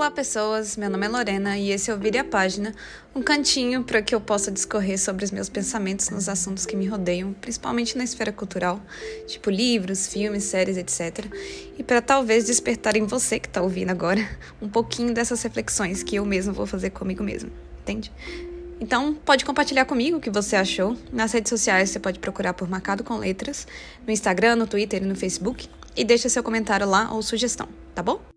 Olá, pessoas. Meu nome é Lorena e esse é o Vire a Página, um cantinho para que eu possa discorrer sobre os meus pensamentos nos assuntos que me rodeiam, principalmente na esfera cultural, tipo livros, filmes, séries, etc. E para talvez despertar em você que está ouvindo agora um pouquinho dessas reflexões que eu mesmo vou fazer comigo mesmo, entende? Então, pode compartilhar comigo o que você achou. Nas redes sociais você pode procurar por Marcado com Letras, no Instagram, no Twitter e no Facebook, e deixa seu comentário lá ou sugestão, tá bom?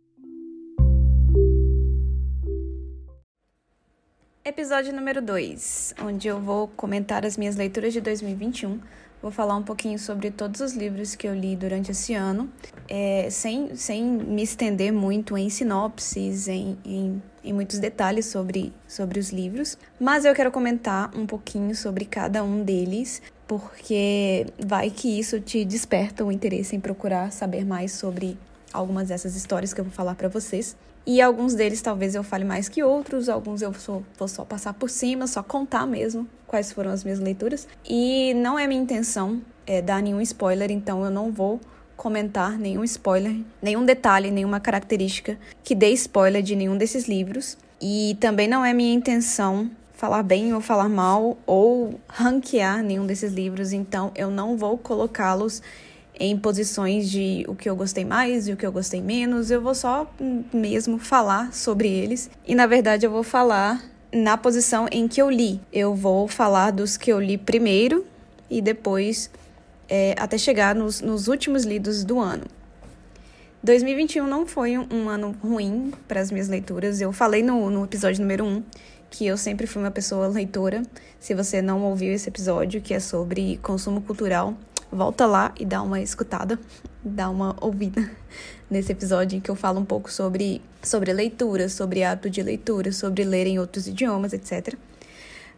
Episódio número 2, onde eu vou comentar as minhas leituras de 2021. Vou falar um pouquinho sobre todos os livros que eu li durante esse ano, é, sem, sem me estender muito em sinopses, em, em, em muitos detalhes sobre, sobre os livros, mas eu quero comentar um pouquinho sobre cada um deles, porque vai que isso te desperta o interesse em procurar saber mais sobre algumas dessas histórias que eu vou falar para vocês. E alguns deles talvez eu fale mais que outros, alguns eu vou só passar por cima, só contar mesmo quais foram as minhas leituras. E não é minha intenção é, dar nenhum spoiler, então eu não vou comentar nenhum spoiler, nenhum detalhe, nenhuma característica que dê spoiler de nenhum desses livros. E também não é minha intenção falar bem ou falar mal ou ranquear nenhum desses livros, então eu não vou colocá-los em posições de o que eu gostei mais e o que eu gostei menos. Eu vou só mesmo falar sobre eles. E na verdade eu vou falar na posição em que eu li. Eu vou falar dos que eu li primeiro e depois é, até chegar nos, nos últimos lidos do ano. 2021 não foi um, um ano ruim para as minhas leituras. Eu falei no, no episódio número 1 que eu sempre fui uma pessoa leitora. Se você não ouviu esse episódio, que é sobre consumo cultural, volta lá e dá uma escutada, dá uma ouvida nesse episódio em que eu falo um pouco sobre, sobre leitura, sobre hábito de leitura, sobre ler em outros idiomas, etc.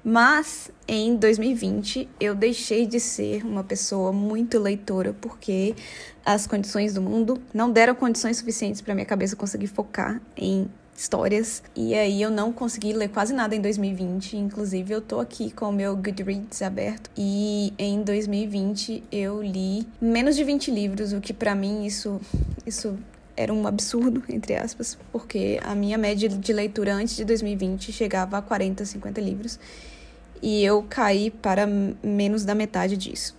Mas em 2020 eu deixei de ser uma pessoa muito leitora porque as condições do mundo não deram condições suficientes para minha cabeça conseguir focar em histórias. E aí eu não consegui ler quase nada em 2020. Inclusive, eu tô aqui com o meu Goodreads aberto. E em 2020 eu li menos de 20 livros, o que para mim isso, isso era um absurdo, entre aspas, porque a minha média de leitura antes de 2020 chegava a 40, 50 livros. E eu caí para menos da metade disso.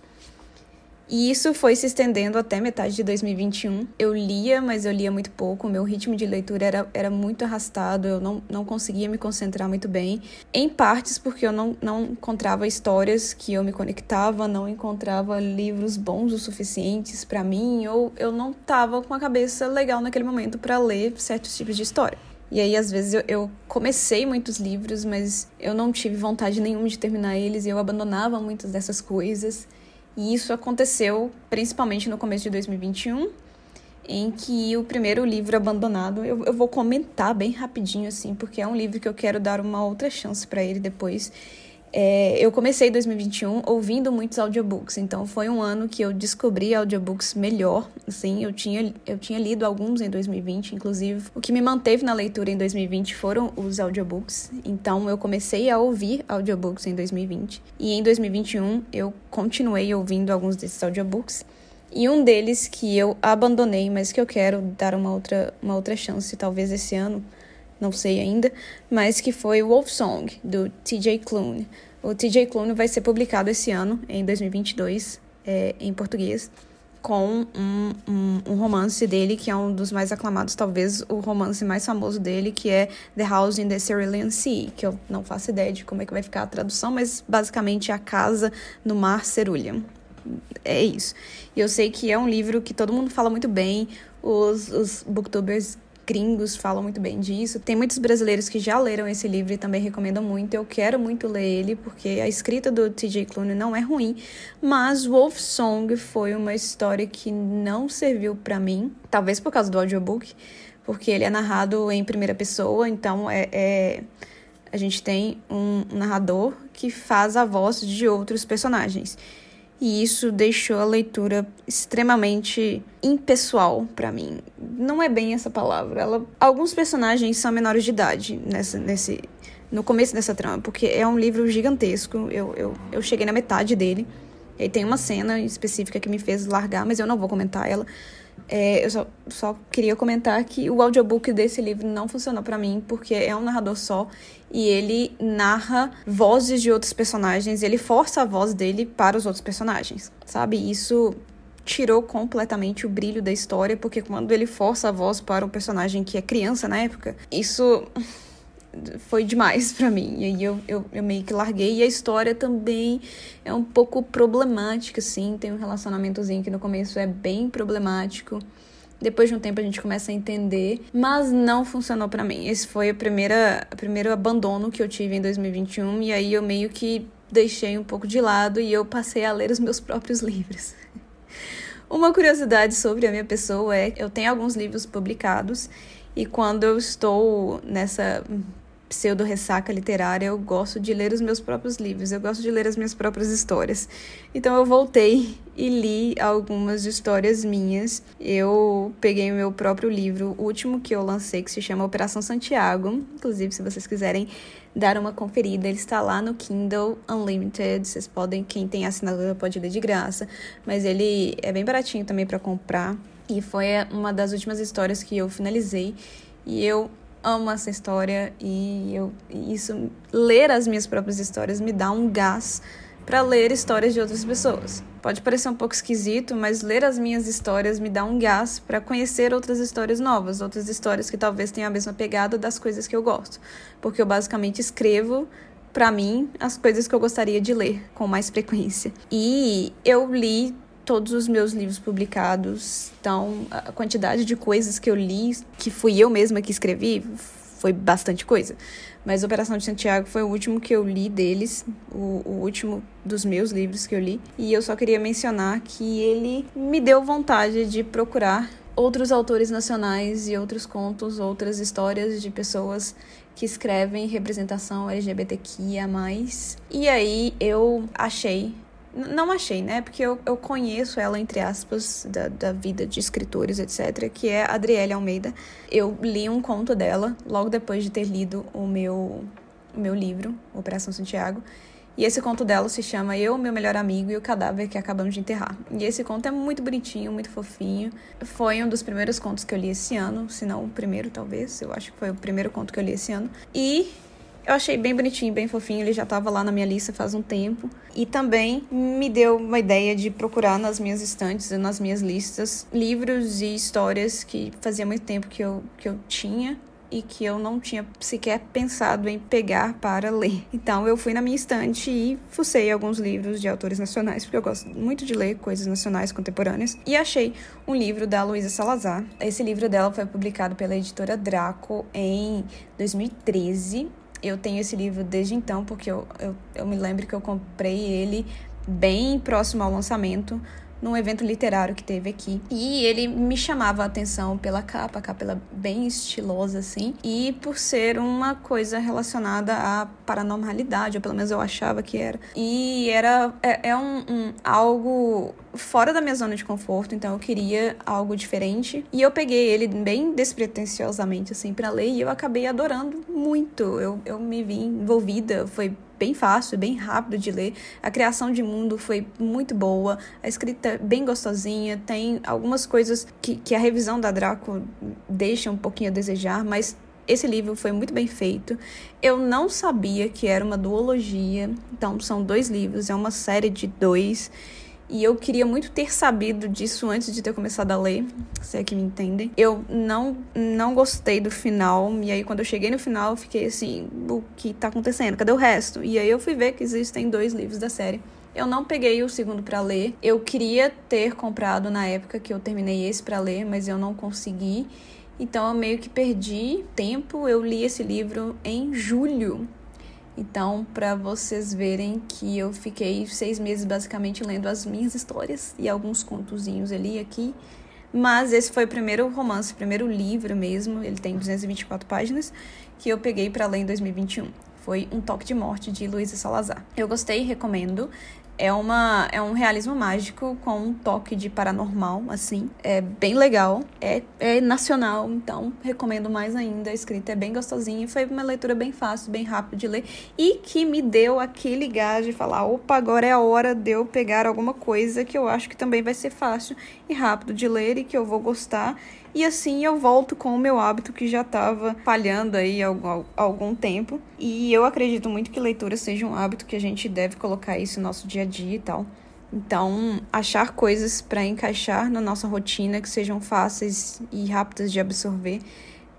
E isso foi se estendendo até metade de 2021. Eu lia, mas eu lia muito pouco. O meu ritmo de leitura era, era muito arrastado, eu não, não conseguia me concentrar muito bem. Em partes porque eu não, não encontrava histórias que eu me conectava, não encontrava livros bons o suficientes para mim, ou eu não estava com a cabeça legal naquele momento para ler certos tipos de história. E aí, às vezes, eu, eu, comecei muitos livros, mas eu não tive vontade nenhuma de terminar eles e eu abandonava muitas dessas coisas. E isso aconteceu principalmente no começo de 2021, em que o primeiro livro abandonado, eu, eu vou comentar bem rapidinho assim, porque é um livro que eu quero dar uma outra chance para ele depois. É, eu comecei 2021 ouvindo muitos audiobooks, então foi um ano que eu descobri audiobooks melhor. Assim, eu tinha, eu tinha lido alguns em 2020, inclusive. O que me manteve na leitura em 2020 foram os audiobooks. Então eu comecei a ouvir audiobooks em 2020. E em 2021 eu continuei ouvindo alguns desses audiobooks. E um deles que eu abandonei, mas que eu quero dar uma outra, uma outra chance, talvez esse ano, não sei ainda, mas que foi Wolf Song, do TJ Klune. O TJ Klune vai ser publicado esse ano, em 2022, é, em português, com um, um, um, romance dele, que é um dos mais aclamados, talvez o romance mais famoso dele, que é The House in the Cerulean Sea, que eu não faço ideia de como é que vai ficar a tradução, mas basicamente é a casa no mar Cerulean. É isso. E eu sei que é um livro que todo mundo fala muito bem, os, os booktubers gringos falam muito bem disso. Tem muitos brasileiros que já leram esse livro e também recomendam muito. Eu quero muito ler ele porque a escrita do T.J. Klune não é ruim, mas Wolf Song foi uma história que não serviu para mim, talvez por causa do audiobook, porque ele é narrado em primeira pessoa, então é, é a gente tem um narrador que faz a voz de outros personagens e isso deixou a leitura extremamente impessoal para mim. Não é bem essa palavra. Ela, alguns personagens são menores de idade nessa, nesse, no começo dessa trama, porque é um livro gigantesco. Eu, eu, eu cheguei na metade dele. E aí tem uma cena específica que me fez largar, mas eu não vou comentar ela. É, eu só, só queria comentar que o audiobook desse livro não funcionou para mim, porque é um narrador só e ele narra vozes de outros personagens, ele força a voz dele para os outros personagens, sabe? Isso tirou completamente o brilho da história, porque quando ele força a voz para um personagem que é criança na época, isso foi demais para mim. E aí eu, eu, eu, meio que larguei. E a história também é um pouco problemática, assim. Tem um relacionamentozinho que no começo é bem problemático. Depois de um tempo a gente começa a entender, mas não funcionou para mim. Esse foi o primeiro abandono que eu tive em 2021 e aí eu meio que deixei um pouco de lado e eu passei a ler os meus próprios livros. Uma curiosidade sobre a minha pessoa é que eu tenho alguns livros publicados e quando eu estou nessa pseudo-ressaca literária, eu gosto de ler os meus próprios livros, eu gosto de ler as minhas próprias histórias. Então eu voltei e li algumas histórias minhas. Eu peguei o meu próprio livro, o último que eu lancei, que se chama Operação Santiago. Inclusive, se vocês quiserem dar uma conferida, ele está lá no Kindle Unlimited. Vocês podem, quem tem assinatura pode ler de graça, mas ele é bem baratinho também para comprar. E foi uma das últimas histórias que eu finalizei. E eu amo essa história e eu isso ler as minhas próprias histórias me dá um gás para ler histórias de outras pessoas. Pode parecer um pouco esquisito, mas ler as minhas histórias me dá um gás para conhecer outras histórias novas, outras histórias que talvez tenham a mesma pegada das coisas que eu gosto, porque eu basicamente escrevo para mim as coisas que eu gostaria de ler com mais frequência. E eu li todos os meus livros publicados. Então, a quantidade de coisas que eu li, que fui eu mesma que escrevi, foi bastante coisa. Mas Operação de Santiago foi o último que eu li deles, o, o, último dos meus livros que eu li. E eu só queria mencionar que ele me deu vontade de procurar outros autores nacionais e outros contos, outras histórias de pessoas que escrevem representação LGBTQIA. E aí eu achei não achei, né? Porque eu, eu conheço ela, entre aspas, da, da vida de escritores, etc., que é Adriele Almeida. Eu li um conto dela logo depois de ter lido o meu, o meu livro, Operação Santiago. E esse conto dela se chama Eu, Meu Melhor Amigo e o Cadáver que Acabamos de Enterrar. E esse conto é muito bonitinho, muito fofinho. Foi um dos primeiros contos que eu li esse ano, se não o primeiro, talvez. Eu acho que foi o primeiro conto que eu li esse ano. E eu achei bem bonitinho, bem fofinho, ele já estava lá na minha lista faz um tempo. E também me deu uma ideia de procurar nas minhas estantes e nas minhas listas livros e histórias que fazia muito tempo que eu, que eu tinha e que eu não tinha sequer pensado em pegar para ler. Então eu fui na minha estante e fucei alguns livros de autores nacionais, porque eu gosto muito de ler coisas nacionais contemporâneas, e achei um livro da Luísa Salazar. Esse livro dela foi publicado pela editora Draco em 2013 eu tenho esse livro desde então, porque eu, eu, eu me lembro que eu comprei ele bem próximo ao lançamento num evento literário que teve aqui. E ele me chamava a atenção pela capa, a capa ela bem estilosa assim, e por ser uma coisa relacionada à paranormalidade, ou pelo menos eu achava que era. E era é, é um, um algo fora da minha zona de conforto, então eu queria algo diferente. E eu peguei ele bem despretensiosamente, assim, para ler, e eu acabei adorando muito. Eu, eu me vi envolvida, foi bem fácil, bem rápido de ler. A criação de mundo foi muito boa, a escrita bem gostosinha, tem algumas coisas que, que a revisão da Draco deixa um pouquinho a desejar, mas esse livro foi muito bem feito. Eu não sabia que era uma duologia, então são dois livros, é uma série de dois. E eu queria muito ter sabido disso antes de ter começado a ler, se é que me entendem. Eu não, não gostei do final, e aí quando eu cheguei no final, eu fiquei assim: o que tá acontecendo? Cadê o resto? E aí eu fui ver que existem dois livros da série. Eu não peguei o segundo para ler. Eu queria ter comprado na época que eu terminei esse para ler, mas eu não consegui. Então eu meio que perdi tempo. Eu li esse livro em julho então, para vocês verem que eu fiquei seis meses basicamente lendo as minhas histórias e alguns contozinhos ali e aqui. Mas esse foi o primeiro romance, o primeiro livro mesmo, ele tem 224 páginas, que eu peguei para ler em 2021. Foi Um Toque de Morte, de Luísa Salazar. Eu gostei, recomendo. É, uma, é um realismo mágico com um toque de paranormal, assim. É bem legal. É, é nacional, então recomendo mais ainda. A escrita é bem gostosinha. Foi uma leitura bem fácil, bem rápida de ler. E que me deu aquele gás de falar: opa, agora é a hora de eu pegar alguma coisa que eu acho que também vai ser fácil e rápido de ler e que eu vou gostar. E assim eu volto com o meu hábito que já estava falhando aí há algum tempo. E eu acredito muito que leitura seja um hábito que a gente deve colocar isso no nosso dia a dia e tal. Então, achar coisas para encaixar na nossa rotina que sejam fáceis e rápidas de absorver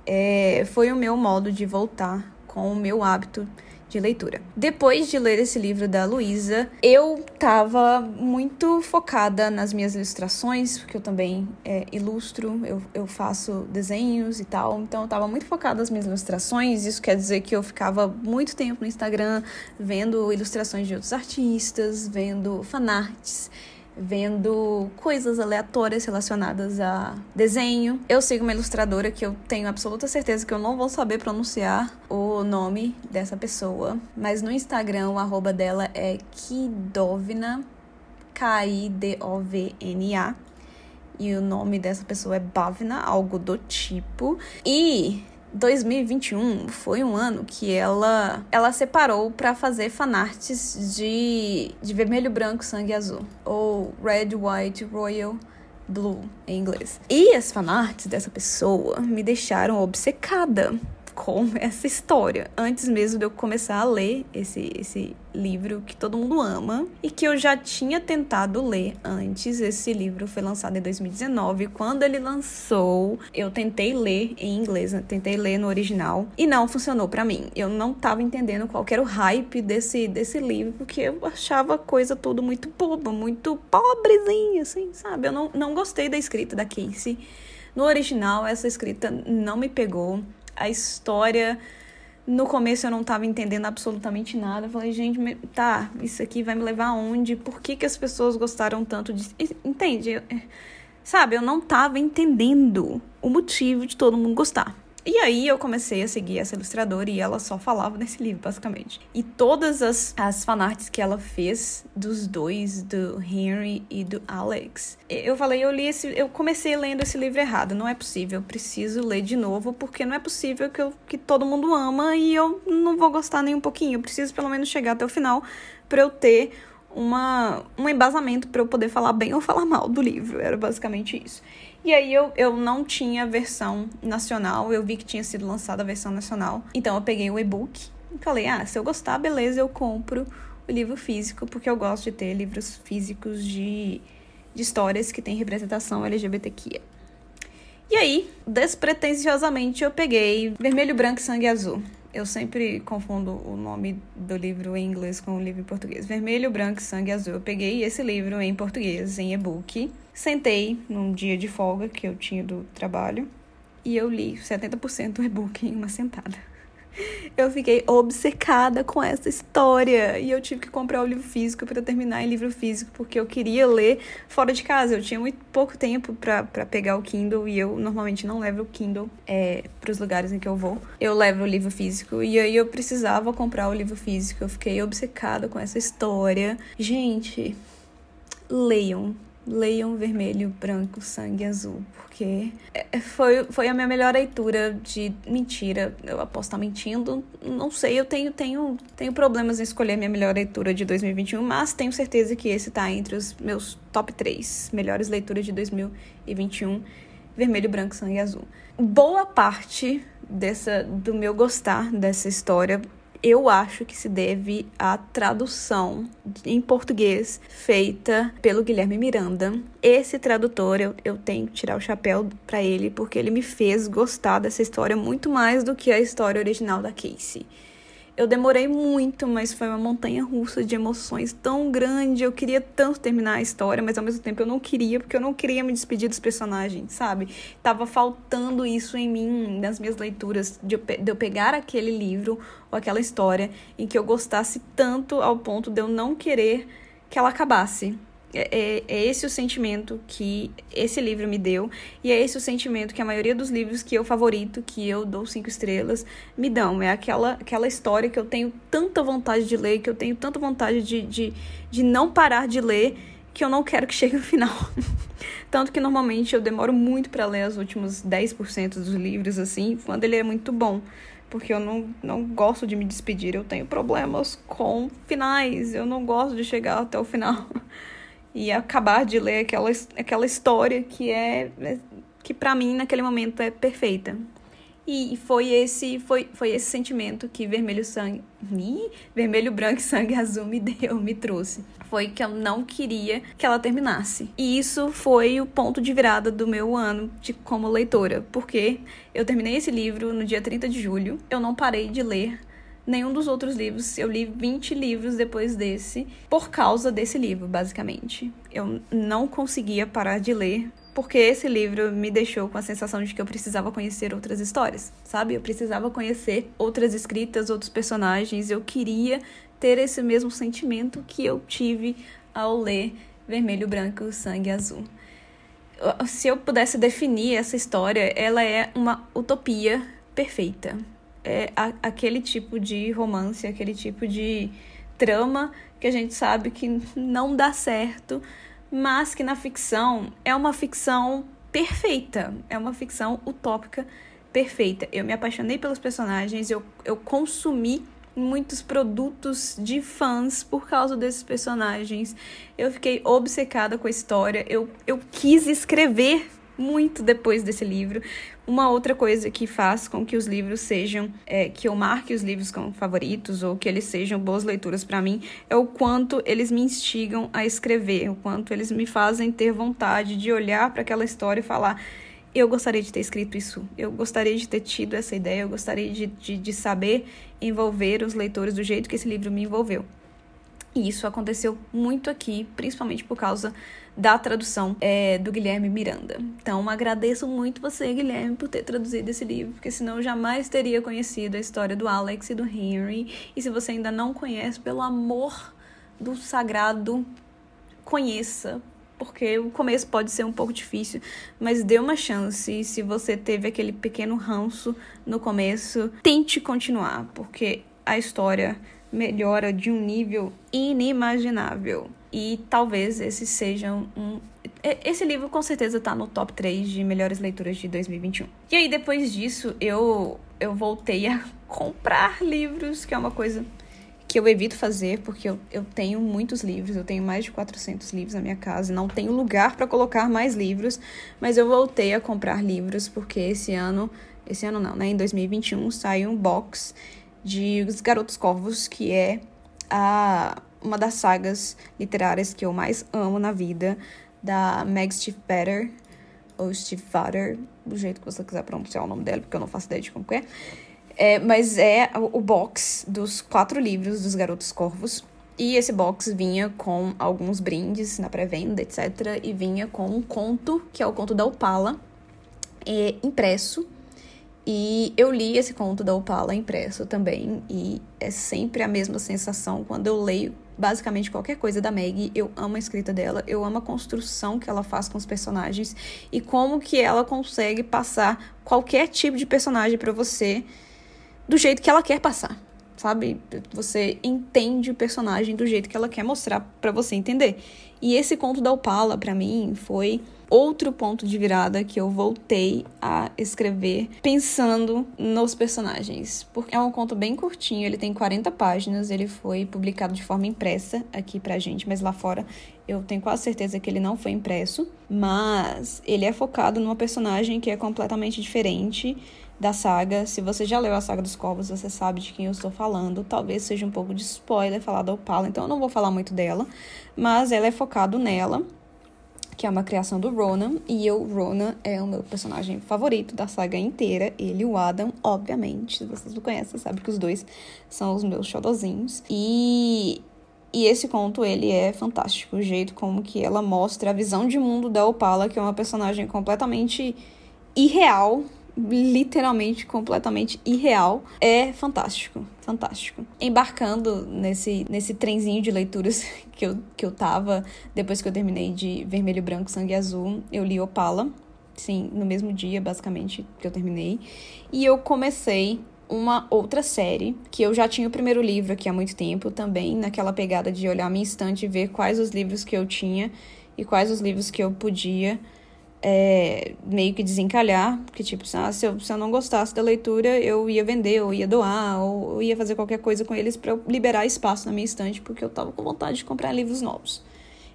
é, foi o meu modo de voltar com o meu hábito de leitura. Depois de ler esse livro da Luísa, eu tava muito focada nas minhas ilustrações, porque eu também é, ilustro, eu, eu faço desenhos e tal, então eu tava muito focada nas minhas ilustrações. Isso quer dizer que eu ficava muito tempo no Instagram vendo ilustrações de outros artistas, vendo fanarts vendo coisas aleatórias relacionadas a desenho. Eu sigo uma ilustradora que eu tenho absoluta certeza que eu não vou saber pronunciar o nome dessa pessoa, mas no Instagram o arroba dela é Kidovna, K-I-D-O-V-N-A. E o nome dessa pessoa é Bhavna, algo do tipo. E 2021 foi um ano que ela ela separou para fazer fanarts de, de vermelho, branco, sangue azul ou red, white, royal, blue em inglês. E as fanarts dessa pessoa me deixaram obcecada com essa história, antes mesmo de eu começar a ler esse, esse livro que todo mundo ama e que eu já tinha tentado ler antes. Esse livro foi lançado em 2019. Quando ele lançou, eu tentei ler em inglês, né? tentei ler no original e não funcionou para mim. Eu não tava entendendo qual era o hype desse, desse livro, porque eu achava a coisa tudo muito boba, muito pobrezinha, assim, sabe? Eu não, não gostei da escrita da Casey. No original, essa escrita não me pegou a história. No começo eu não estava entendendo absolutamente nada. Eu falei, gente, tá, isso aqui vai me levar aonde? Por que, que as pessoas gostaram tanto de. Entende? Sabe, eu não estava entendendo o motivo de todo mundo gostar. E aí eu comecei a seguir essa ilustradora e ela só falava nesse livro, basicamente. E todas as, as fanarts que ela fez dos dois, do Henry e do Alex, eu falei, eu li esse. Eu comecei lendo esse livro errado. Não é possível, eu preciso ler de novo, porque não é possível que, eu, que todo mundo ama e eu não vou gostar nem um pouquinho. Eu preciso pelo menos chegar até o final para eu ter uma, um embasamento para eu poder falar bem ou falar mal do livro. Era basicamente isso. E aí eu, eu não tinha versão nacional, eu vi que tinha sido lançada a versão nacional. Então eu peguei o e-book e falei: ah, se eu gostar, beleza, eu compro o livro físico, porque eu gosto de ter livros físicos de, de histórias que têm representação LGBTQIA. E aí, despretensiosamente, eu peguei Vermelho, Branco e Sangue Azul. Eu sempre confundo o nome do livro em inglês com o livro em português. Vermelho, Branco e Sangue Azul. Eu peguei esse livro em português, em e-book. Sentei num dia de folga que eu tinha do trabalho e eu li 70% do e-book em uma sentada. Eu fiquei obcecada com essa história e eu tive que comprar o livro físico para terminar em livro físico porque eu queria ler fora de casa. Eu tinha muito pouco tempo para pegar o Kindle e eu normalmente não levo o Kindle é, para os lugares em que eu vou. Eu levo o livro físico e aí eu precisava comprar o livro físico. Eu fiquei obcecada com essa história. Gente, leiam leiam vermelho, branco, sangue azul, porque é, foi, foi a minha melhor leitura de mentira. Eu posso estar mentindo, não sei, eu tenho, tenho, tenho problemas em escolher minha melhor leitura de 2021, mas tenho certeza que esse tá entre os meus top 3 melhores leituras de 2021. Vermelho, branco, sangue azul. Boa parte dessa do meu gostar dessa história eu acho que se deve à tradução em português feita pelo Guilherme Miranda. Esse tradutor, eu, eu tenho que tirar o chapéu para ele, porque ele me fez gostar dessa história muito mais do que a história original da Casey. Eu demorei muito, mas foi uma montanha russa de emoções tão grande. Eu queria tanto terminar a história, mas ao mesmo tempo eu não queria, porque eu não queria me despedir dos personagens, sabe? Tava faltando isso em mim, nas minhas leituras, de eu, de eu pegar aquele livro ou aquela história em que eu gostasse tanto ao ponto de eu não querer que ela acabasse. É, é, é, esse o sentimento que esse livro me deu, e é esse o sentimento que a maioria dos livros que eu favorito, que eu dou cinco estrelas, me dão. É aquela, aquela história que eu tenho tanta vontade de ler, que eu tenho tanta vontade de, de, de não parar de ler, que eu não quero que chegue no final. Tanto que normalmente eu demoro muito para ler os últimos 10% dos livros, assim, quando ele é muito bom porque eu não, não gosto de me despedir, eu tenho problemas com finais, eu não gosto de chegar até o final e acabar de ler aquela, aquela história que é, é que para mim naquele momento é perfeita. E foi esse foi, foi esse sentimento que vermelho sangue, vermelho branco e sangue azul me deu, me trouxe. Foi que eu não queria que ela terminasse. E isso foi o ponto de virada do meu ano de como leitora, porque eu terminei esse livro no dia 30 de julho. Eu não parei de ler nenhum dos outros livros. Eu li 20 livros depois desse, por causa desse livro, basicamente. Eu não conseguia parar de ler porque esse livro me deixou com a sensação de que eu precisava conhecer outras histórias, sabe? Eu precisava conhecer outras escritas, outros personagens. Eu queria ter esse mesmo sentimento que eu tive ao ler Vermelho, Branco, Sangue Azul. Se eu pudesse definir essa história, ela é uma utopia perfeita. É a, aquele tipo de romance, aquele tipo de trama que a gente sabe que não dá certo, mas que na ficção é uma ficção perfeita, é uma ficção utópica perfeita. Eu me apaixonei pelos personagens, eu, eu consumi muitos produtos de fãs por causa desses personagens. Eu fiquei obcecada com a história, eu, eu quis escrever muito depois desse livro. Uma outra coisa que faz com que os livros sejam, é, que eu marque os livros como favoritos ou que eles sejam boas leituras para mim, é o quanto eles me instigam a escrever, o quanto eles me fazem ter vontade de olhar para aquela história e falar. Eu gostaria de ter escrito isso, eu gostaria de ter tido essa ideia, eu gostaria de, de, de saber envolver os leitores do jeito que esse livro me envolveu. E isso aconteceu muito aqui, principalmente por causa da tradução é, do Guilherme Miranda. Então, agradeço muito você, Guilherme, por ter traduzido esse livro, porque senão eu jamais teria conhecido a história do Alex e do Henry. E se você ainda não conhece, pelo amor do sagrado, conheça, porque o começo pode ser um pouco difícil, mas dê uma chance. Se você teve aquele pequeno ranço no começo, tente continuar, porque a história melhora de um nível inimaginável. E talvez esse seja um. Esse livro com certeza tá no top 3 de melhores leituras de 2021. E aí, depois disso, eu, eu voltei a comprar livros, que é uma coisa que eu evito fazer, porque eu, eu tenho muitos livros, eu tenho mais de 400 livros na minha casa, não tenho lugar para colocar mais livros, mas eu voltei a comprar livros, porque esse ano, esse ano não, né, em 2021 saiu um box de Os Garotos Corvos, que é a uma das sagas literárias que eu mais amo na vida, da Meg Stiefvater, ou Stiefvater, do jeito que você quiser pronunciar o nome dela, porque eu não faço ideia de como é. é mas é o box dos quatro livros dos Garotos Corvos. E esse box vinha com alguns brindes na pré-venda, etc. E vinha com um conto, que é o conto da Opala, é, impresso e eu li esse conto da Opala impresso também, e é sempre a mesma sensação quando eu leio basicamente qualquer coisa da Meg. Eu amo a escrita dela, eu amo a construção que ela faz com os personagens e como que ela consegue passar qualquer tipo de personagem para você do jeito que ela quer passar. Sabe? Você entende o personagem do jeito que ela quer mostrar para você entender. E esse conto da Opala, para mim, foi outro ponto de virada que eu voltei a escrever pensando nos personagens. Porque é um conto bem curtinho, ele tem 40 páginas, ele foi publicado de forma impressa aqui pra gente, mas lá fora eu tenho quase certeza que ele não foi impresso, mas ele é focado numa personagem que é completamente diferente da saga. Se você já leu a saga dos Corvos, você sabe de quem eu estou falando. Talvez seja um pouco de spoiler falar da Opala, então eu não vou falar muito dela, mas ela é focado nela que é uma criação do Ronan, e eu, Ronan, é o meu personagem favorito da saga inteira. Ele e o Adam, obviamente, se vocês não conhecem, sabe que os dois são os meus xodozinhos. E e esse conto, ele é fantástico, o jeito como que ela mostra a visão de mundo da Opala, que é uma personagem completamente irreal, literalmente completamente irreal. É fantástico, fantástico. Embarcando nesse, nesse trenzinho de leituras que eu, que eu tava, depois que eu terminei de Vermelho, Branco, Sangue Azul, eu li Opala. Sim, no mesmo dia, basicamente, que eu terminei. E eu comecei uma outra série, que eu já tinha o primeiro livro aqui há muito tempo, também naquela pegada de olhar minha estante e ver quais os livros que eu tinha e quais os livros que eu podia é, meio que desencalhar, porque, tipo, ah, se, eu, se eu não gostasse da leitura, eu ia vender, ou ia doar, ou eu ia fazer qualquer coisa com eles para liberar espaço na minha estante, porque eu tava com vontade de comprar livros novos.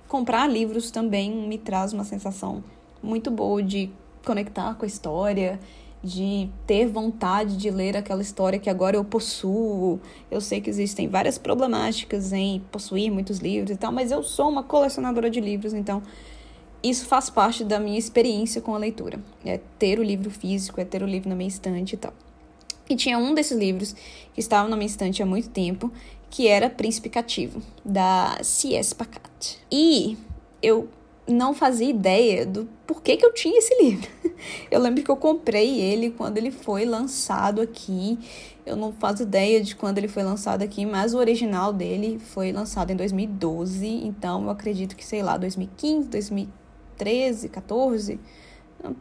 Comprar livros também me traz uma sensação muito boa de conectar com a história, de ter vontade de ler aquela história que agora eu possuo. Eu sei que existem várias problemáticas em possuir muitos livros e tal, mas eu sou uma colecionadora de livros, então isso faz parte da minha experiência com a leitura. É ter o livro físico, é ter o livro na minha estante e tal. E tinha um desses livros que estava na minha estante há muito tempo, que era Príncipe Cativo, da C.S. Pacat. E eu não fazia ideia do porquê que eu tinha esse livro. Eu lembro que eu comprei ele quando ele foi lançado aqui. Eu não faço ideia de quando ele foi lançado aqui, mas o original dele foi lançado em 2012, então eu acredito que, sei lá, 2015, 2015 2013, 14,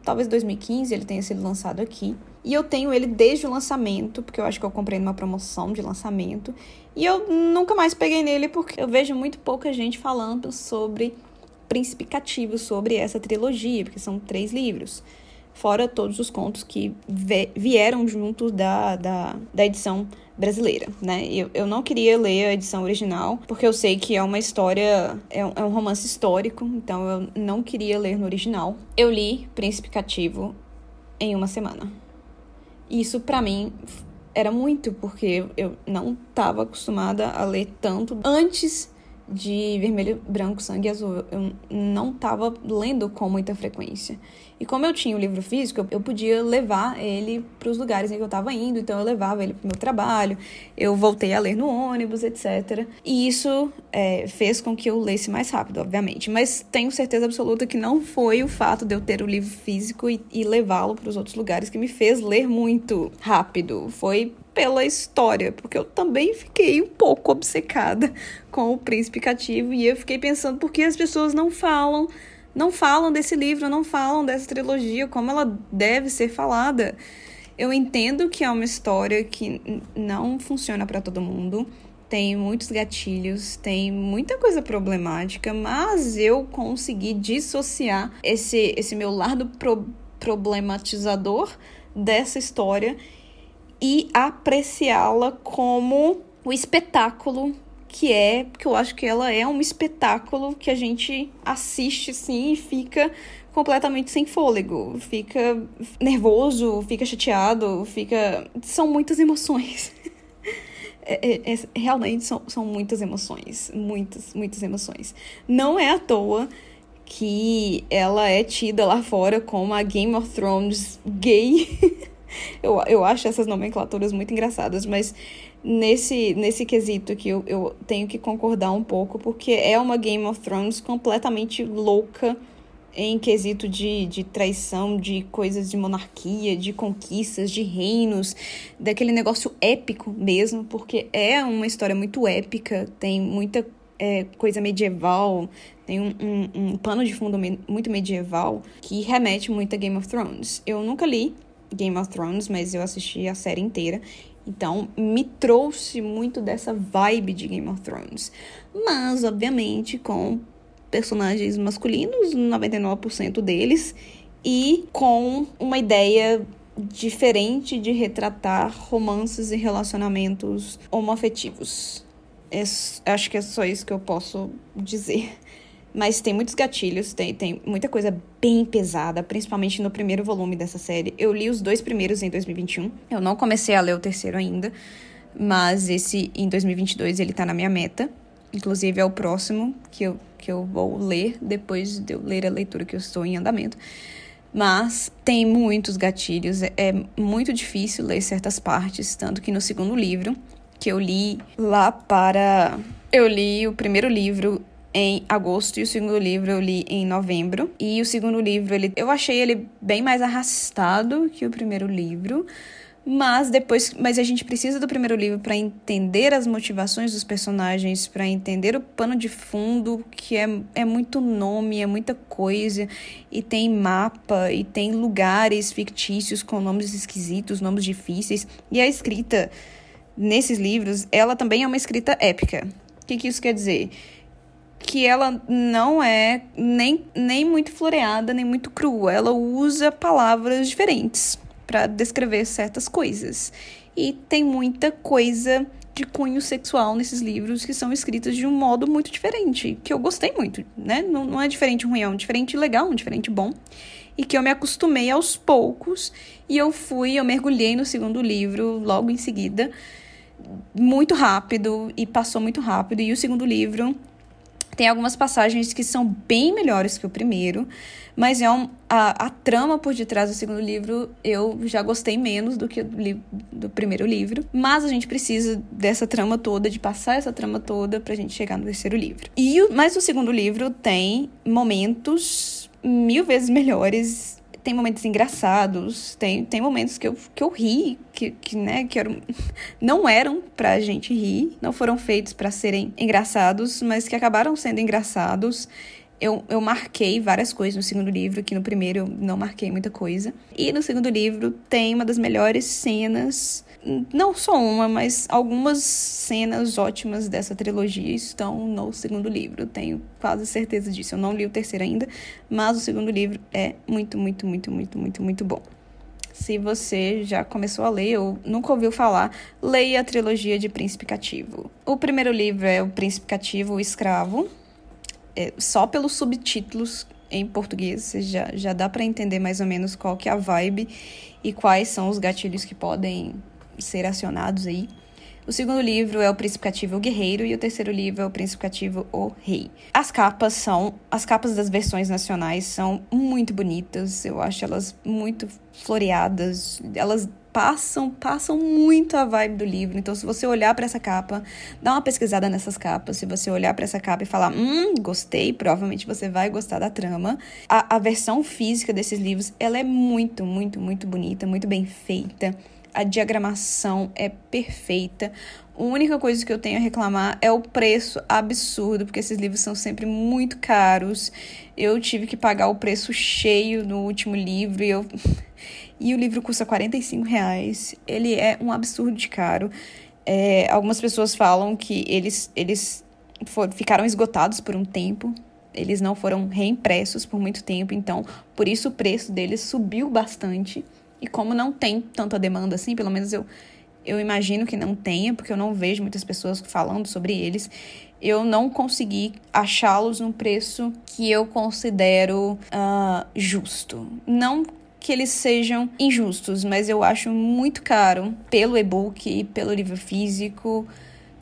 talvez 2015 ele tenha sido lançado aqui. E eu tenho ele desde o lançamento, porque eu acho que eu comprei numa promoção de lançamento. E eu nunca mais peguei nele porque eu vejo muito pouca gente falando sobre Príncipe Cativo, sobre essa trilogia, porque são três livros fora todos os contos que vieram junto da, da, da edição brasileira, né? Eu, eu não queria ler a edição original, porque eu sei que é uma história, é um, é um romance histórico, então eu não queria ler no original. Eu li Príncipe Cativo em uma semana. Isso para mim era muito, porque eu não estava acostumada a ler tanto antes de vermelho, branco, sangue azul. Eu não estava lendo com muita frequência. E como eu tinha o livro físico, eu podia levar ele para os lugares em que eu estava indo, então eu levava ele para o meu trabalho, eu voltei a ler no ônibus, etc. E isso é, fez com que eu lesse mais rápido, obviamente. Mas tenho certeza absoluta que não foi o fato de eu ter o livro físico e, e levá-lo para os outros lugares que me fez ler muito rápido. Foi pela história, porque eu também fiquei um pouco obcecada com o príncipe cativo e eu fiquei pensando por que as pessoas não falam não falam desse livro, não falam dessa trilogia, como ela deve ser falada. Eu entendo que é uma história que não funciona para todo mundo, tem muitos gatilhos, tem muita coisa problemática, mas eu consegui dissociar esse, esse meu lado pro, problematizador dessa história e apreciá-la como o espetáculo que é, porque eu acho que ela é um espetáculo que a gente assiste assim e fica completamente sem fôlego, fica nervoso, fica chateado, fica. São muitas emoções. É, é, é, realmente são, são muitas emoções, muitas, muitas emoções. Não é à toa que ela é tida lá fora como a Game of Thrones gay. eu, eu acho essas nomenclaturas muito engraçadas, mas nesse, nesse quesito que eu, eu tenho que concordar um pouco, porque é uma Game of Thrones completamente louca em quesito de, de traição, de coisas de monarquia, de conquistas, de reinos, daquele negócio épico mesmo, porque é uma história muito épica, tem muita é, coisa medieval, tem um, um, um pano de fundo me muito medieval que remete muito a Game of Thrones. Eu nunca li Game of Thrones, mas eu assisti a série inteira então, me trouxe muito dessa vibe de Game of Thrones. Mas, obviamente, com personagens masculinos, 99% deles, e com uma ideia diferente de retratar romances e relacionamentos homoafetivos. É, acho que é só isso que eu posso dizer. Mas tem muitos gatilhos, tem, tem muita coisa bem pesada, principalmente no primeiro volume dessa série. Eu li os dois primeiros em 2021. Eu não comecei a ler o terceiro ainda, mas esse em 2022 ele tá na minha meta. Inclusive é o próximo que eu, que eu vou ler depois de eu ler a leitura que eu estou em andamento. Mas tem muitos gatilhos, é, é muito difícil ler certas partes, tanto que no segundo livro, que eu li lá para. Eu li o primeiro livro em agosto e o segundo livro eu li em novembro. E o segundo livro, ele, eu achei ele bem mais arrastado que o primeiro livro. Mas depois, mas a gente precisa do primeiro livro para entender as motivações dos personagens, para entender o pano de fundo, que é, é muito nome, é muita coisa, e tem mapa, e tem lugares fictícios com nomes esquisitos, nomes difíceis. E a escrita nesses livros, ela também é uma escrita épica. O que, que isso quer dizer? Que ela não é nem, nem muito floreada, nem muito crua. Ela usa palavras diferentes para descrever certas coisas. E tem muita coisa de cunho sexual nesses livros que são escritas de um modo muito diferente, que eu gostei muito, né? Não, não é diferente ruim, é um diferente legal, um diferente bom. E que eu me acostumei aos poucos e eu fui, eu mergulhei no segundo livro logo em seguida, muito rápido e passou muito rápido. E o segundo livro tem algumas passagens que são bem melhores que o primeiro, mas é um, a, a trama por detrás do segundo livro eu já gostei menos do que do, do primeiro livro. Mas a gente precisa dessa trama toda, de passar essa trama toda pra gente chegar no terceiro livro. E o, mas o segundo livro tem momentos mil vezes melhores tem momentos engraçados, tem, tem momentos que eu, que eu ri, que, que, né, que eram, não eram pra gente rir, não foram feitos para serem engraçados, mas que acabaram sendo engraçados eu, eu marquei várias coisas no segundo livro, que no primeiro eu não marquei muita coisa. E no segundo livro tem uma das melhores cenas, não só uma, mas algumas cenas ótimas dessa trilogia estão no segundo livro. Tenho quase certeza disso. Eu não li o terceiro ainda, mas o segundo livro é muito, muito, muito, muito, muito, muito bom. Se você já começou a ler ou nunca ouviu falar, leia a trilogia de Príncipe Cativo. O primeiro livro é O Príncipe Cativo, o Escravo, é, só pelos subtítulos em português já, já dá para entender mais ou menos qual que é a vibe e quais são os gatilhos que podem ser acionados aí. O segundo livro é O Príncipe Cativo o Guerreiro e o terceiro livro é O Príncipe Cativo o Rei. As capas são, as capas das versões nacionais são muito bonitas, eu acho elas muito floreadas, elas passam, passam muito a vibe do livro. Então, se você olhar para essa capa, dá uma pesquisada nessas capas. Se você olhar para essa capa e falar, hum, gostei, provavelmente você vai gostar da trama. A, a versão física desses livros, ela é muito, muito, muito bonita, muito bem feita. A diagramação é perfeita. A única coisa que eu tenho a reclamar é o preço absurdo, porque esses livros são sempre muito caros. Eu tive que pagar o preço cheio no último livro e eu e o livro custa 45 reais. Ele é um absurdo de caro. É, algumas pessoas falam que eles, eles for, ficaram esgotados por um tempo. Eles não foram reimpressos por muito tempo, então por isso o preço deles subiu bastante. E como não tem tanta demanda assim, pelo menos eu, eu imagino que não tenha, porque eu não vejo muitas pessoas falando sobre eles, eu não consegui achá-los num preço que eu considero uh, justo. Não que eles sejam injustos, mas eu acho muito caro pelo e-book e pelo livro físico.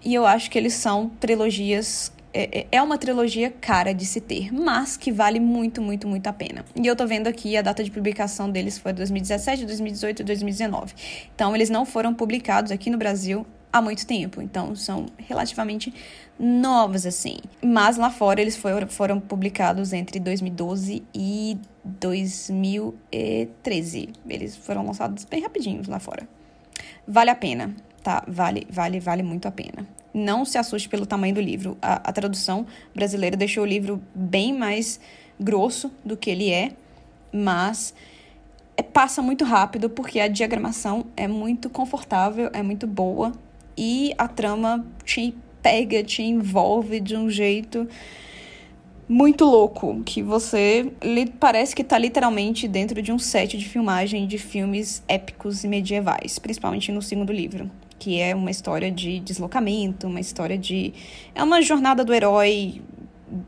E eu acho que eles são trilogias é, é, é uma trilogia cara de se ter, mas que vale muito, muito, muito a pena. E eu tô vendo aqui a data de publicação deles foi 2017, 2018 e 2019. Então, eles não foram publicados aqui no Brasil há muito tempo, então são relativamente novos assim. Mas lá fora eles foram, publicados entre 2012 e 2013. Eles foram lançados bem rapidinhos lá fora. Vale a pena, tá? Vale, vale, vale muito a pena. Não se assuste pelo tamanho do livro. A, a tradução brasileira deixou o livro bem mais grosso do que ele é, mas é, passa muito rápido porque a diagramação é muito confortável, é muito boa e a trama te pega, te envolve de um jeito muito louco, que você parece que está literalmente dentro de um set de filmagem de filmes épicos e medievais, principalmente no segundo livro, que é uma história de deslocamento, uma história de é uma jornada do herói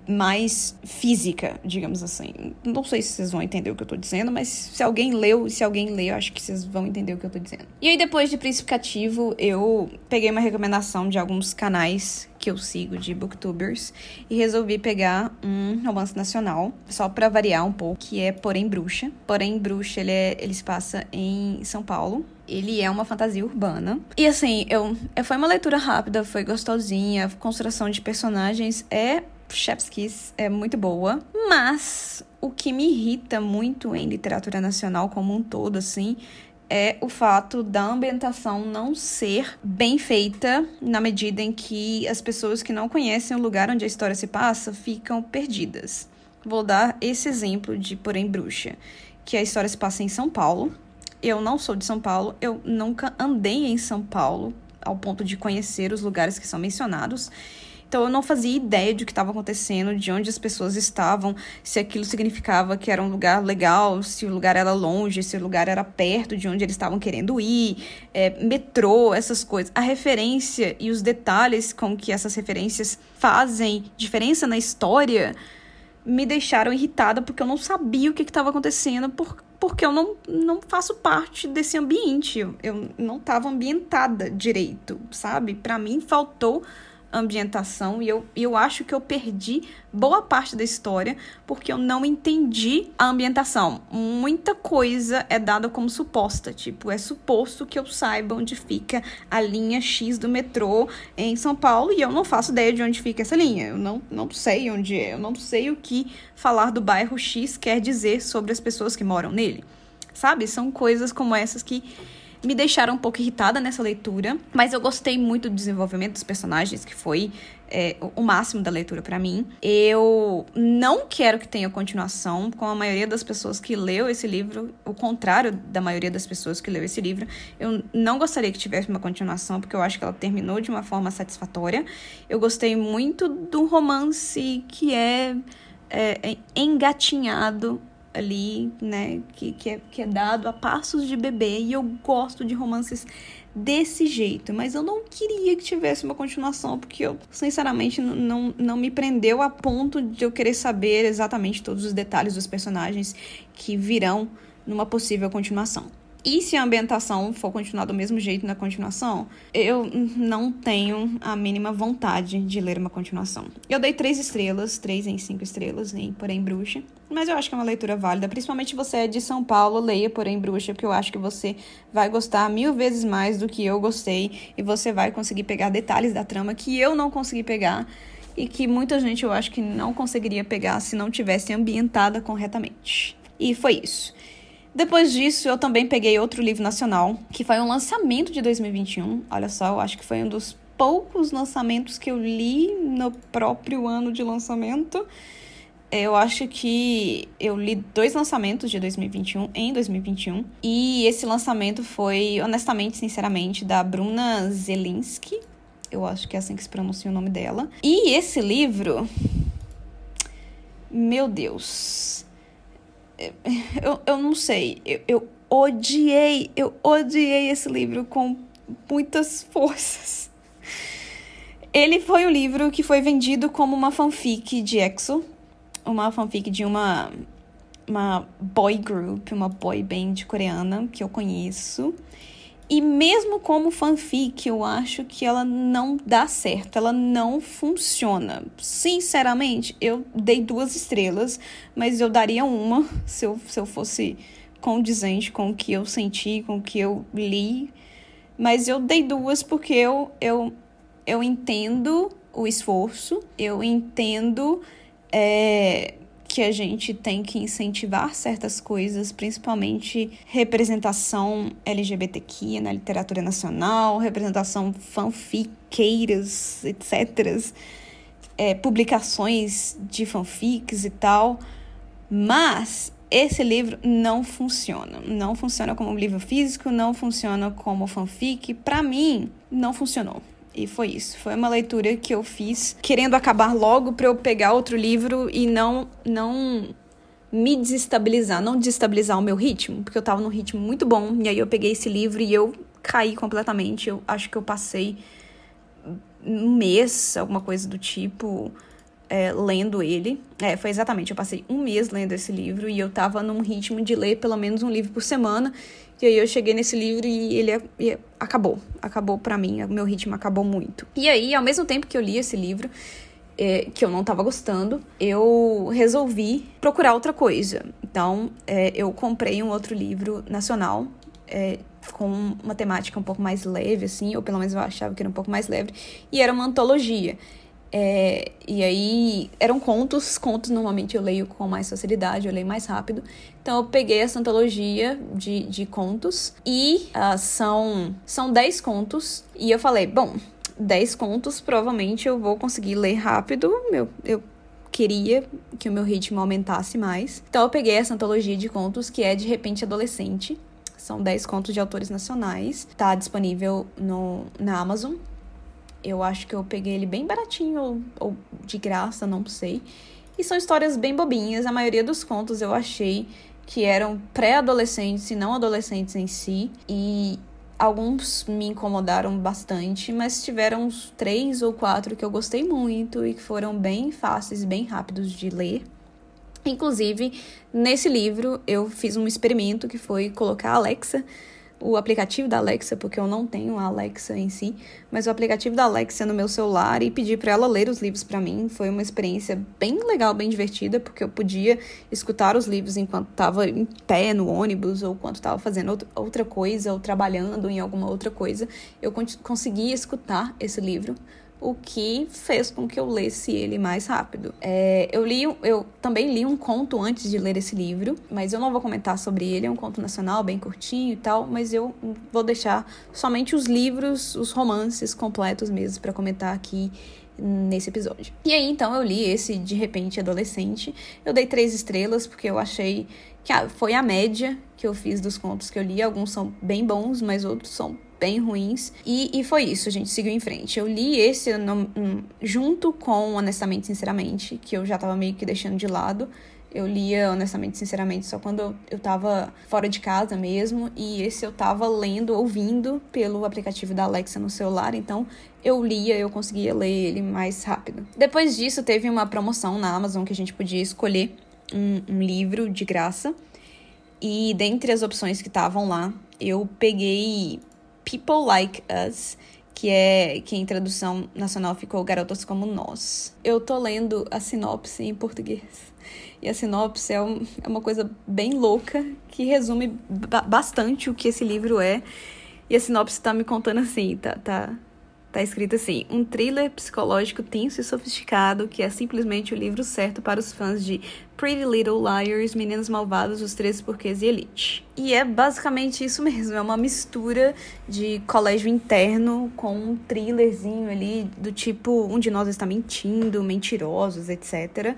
mais física, digamos assim. Não sei se vocês vão entender o que eu tô dizendo, mas se alguém leu, se alguém lê, eu acho que vocês vão entender o que eu tô dizendo. E aí, depois de Príncipe Cativo, eu peguei uma recomendação de alguns canais que eu sigo de booktubers e resolvi pegar um romance nacional, só para variar um pouco, que é Porém Bruxa. Porém Bruxa, ele, é, ele se passa em São Paulo, ele é uma fantasia urbana. E assim, eu, foi uma leitura rápida, foi gostosinha, a construção de personagens é Chef's Kiss é muito boa, mas o que me irrita muito em literatura nacional como um todo, assim, é o fato da ambientação não ser bem feita na medida em que as pessoas que não conhecem o lugar onde a história se passa ficam perdidas. Vou dar esse exemplo de Porém Bruxa, que a história se passa em São Paulo. Eu não sou de São Paulo, eu nunca andei em São Paulo ao ponto de conhecer os lugares que são mencionados. Então eu não fazia ideia de o que estava acontecendo, de onde as pessoas estavam, se aquilo significava que era um lugar legal, se o lugar era longe, se o lugar era perto de onde eles estavam querendo ir, é, metrô, essas coisas. A referência e os detalhes com que essas referências fazem diferença na história me deixaram irritada porque eu não sabia o que estava acontecendo, por, porque eu não, não faço parte desse ambiente. Eu, eu não estava ambientada direito, sabe? Para mim faltou ambientação e eu, eu acho que eu perdi boa parte da história porque eu não entendi a ambientação. Muita coisa é dada como suposta, tipo, é suposto que eu saiba onde fica a linha X do metrô em São Paulo e eu não faço ideia de onde fica essa linha. Eu não, não sei onde é, eu não sei o que falar do bairro X quer dizer sobre as pessoas que moram nele. Sabe? São coisas como essas que me deixaram um pouco irritada nessa leitura, mas eu gostei muito do desenvolvimento dos personagens, que foi é, o máximo da leitura para mim. Eu não quero que tenha continuação, com a maioria das pessoas que leu esse livro, o contrário da maioria das pessoas que leu esse livro. Eu não gostaria que tivesse uma continuação, porque eu acho que ela terminou de uma forma satisfatória. Eu gostei muito do romance que é, é engatinhado ali, né, que, que, é, que é dado a passos de bebê, e eu gosto de romances desse jeito, mas eu não queria que tivesse uma continuação, porque eu, sinceramente, não, não me prendeu a ponto de eu querer saber exatamente todos os detalhes dos personagens que virão numa possível continuação. E se a ambientação for continuar do mesmo jeito na continuação, eu não tenho a mínima vontade de ler uma continuação. Eu dei três estrelas, três em cinco estrelas, em Porém Bruxa. Mas eu acho que é uma leitura válida, principalmente você é de São Paulo, leia Porém Bruxa, porque eu acho que você vai gostar mil vezes mais do que eu gostei e você vai conseguir pegar detalhes da trama que eu não consegui pegar e que muita gente eu acho que não conseguiria pegar se não tivesse ambientada corretamente. E foi isso. Depois disso, eu também peguei outro livro nacional, que foi um lançamento de 2021. Olha só, eu acho que foi um dos poucos lançamentos que eu li no próprio ano de lançamento. Eu acho que eu li dois lançamentos de 2021 em 2021. E esse lançamento foi, honestamente, sinceramente, da Bruna Zelinski. Eu acho que é assim que se pronuncia o nome dela. E esse livro. Meu Deus eu, eu não sei, eu, eu odiei, eu odiei esse livro com muitas forças. Ele foi um livro que foi vendido como uma fanfic de EXO, uma fanfic de uma uma boy group, uma boy band coreana que eu conheço. E mesmo como fanfic, eu acho que ela não dá certo, ela não funciona. Sinceramente, eu dei duas estrelas, mas eu daria uma se eu, se eu fosse condizente com o que eu senti, com o que eu li. Mas eu dei duas porque eu, eu, eu entendo o esforço, eu entendo é, que a gente tem que incentivar certas coisas, principalmente representação LGBTQ na literatura nacional, representação fanfiqueiras, etc. É, publicações de fanfics e tal. Mas esse livro não funciona. Não funciona como livro físico, não funciona como fanfic. Para mim, não funcionou. E foi isso. Foi uma leitura que eu fiz querendo acabar logo para eu pegar outro livro e não não me desestabilizar, não desestabilizar o meu ritmo, porque eu tava num ritmo muito bom, e aí eu peguei esse livro e eu caí completamente. Eu acho que eu passei um mês, alguma coisa do tipo, é, lendo ele. É, foi exatamente, eu passei um mês lendo esse livro e eu tava num ritmo de ler pelo menos um livro por semana. E aí eu cheguei nesse livro e ele e acabou. Acabou para mim, o meu ritmo acabou muito. E aí, ao mesmo tempo que eu li esse livro, é, que eu não tava gostando, eu resolvi procurar outra coisa. Então, é, eu comprei um outro livro nacional. É, com uma temática um pouco mais leve, assim, ou pelo menos eu achava que era um pouco mais leve, e era uma antologia. É, e aí eram contos, contos normalmente eu leio com mais facilidade, eu leio mais rápido. Então eu peguei essa antologia de, de contos e uh, são, são 10 contos. E eu falei, bom, 10 contos provavelmente eu vou conseguir ler rápido. Eu, eu queria que o meu ritmo aumentasse mais. Então eu peguei essa antologia de contos que é De Repente Adolescente. São 10 contos de autores nacionais. Tá disponível no, na Amazon. Eu acho que eu peguei ele bem baratinho ou, ou de graça, não sei. E são histórias bem bobinhas. A maioria dos contos eu achei que eram pré-adolescentes e não adolescentes em si. E alguns me incomodaram bastante, mas tiveram uns três ou quatro que eu gostei muito e que foram bem fáceis, bem rápidos de ler. Inclusive, nesse livro eu fiz um experimento que foi colocar a Alexa o aplicativo da Alexa, porque eu não tenho a Alexa em si, mas o aplicativo da Alexa no meu celular e pedir para ela ler os livros para mim. Foi uma experiência bem legal, bem divertida, porque eu podia escutar os livros enquanto estava em pé no ônibus ou quando estava fazendo outra coisa ou trabalhando em alguma outra coisa. Eu conseguia escutar esse livro o que fez com que eu lesse ele mais rápido. É, eu li, eu também li um conto antes de ler esse livro, mas eu não vou comentar sobre ele. É um conto nacional, bem curtinho e tal, mas eu vou deixar somente os livros, os romances completos mesmo para comentar aqui nesse episódio. E aí, então, eu li esse De Repente Adolescente. Eu dei três estrelas porque eu achei que foi a média que eu fiz dos contos que eu li. Alguns são bem bons, mas outros são bem ruins. E, e foi isso, a gente seguiu em frente. Eu li esse no, um, junto com Honestamente Sinceramente, que eu já tava meio que deixando de lado. Eu lia, honestamente, sinceramente, só quando eu, tava fora de casa mesmo. E esse eu tava lendo, ouvindo pelo aplicativo da Alexa no celular. Então eu lia, eu conseguia ler ele mais rápido. Depois disso, teve uma promoção na Amazon que a gente podia escolher um, um livro de graça. E dentre as opções que estavam lá, eu peguei People Like Us, que é que em tradução nacional ficou Garotas como Nós. Eu tô lendo a sinopse em português. E a sinopse é, um, é uma coisa bem louca que resume bastante o que esse livro é. E a sinopse tá me contando assim, tá, tá Tá escrito assim: um thriller psicológico tenso e sofisticado que é simplesmente o livro certo para os fãs de Pretty Little Liars, Meninas Malvadas, Os Três Porquês e Elite. E é basicamente isso mesmo: é uma mistura de colégio interno com um thrillerzinho ali do tipo Um de Nós Está Mentindo, Mentirosos, etc.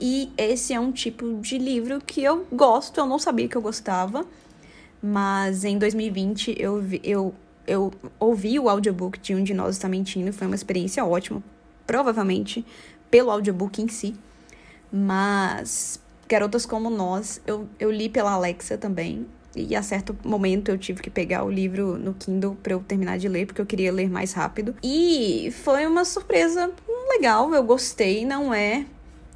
E esse é um tipo de livro que eu gosto, eu não sabia que eu gostava. Mas em 2020 eu, eu eu ouvi o audiobook de Um de Nós Está Mentindo, foi uma experiência ótima, provavelmente pelo audiobook em si, mas Garotas Como Nós, eu, eu li pela Alexa também, e a certo momento eu tive que pegar o livro no Kindle para eu terminar de ler, porque eu queria ler mais rápido. E foi uma surpresa legal, eu gostei, não é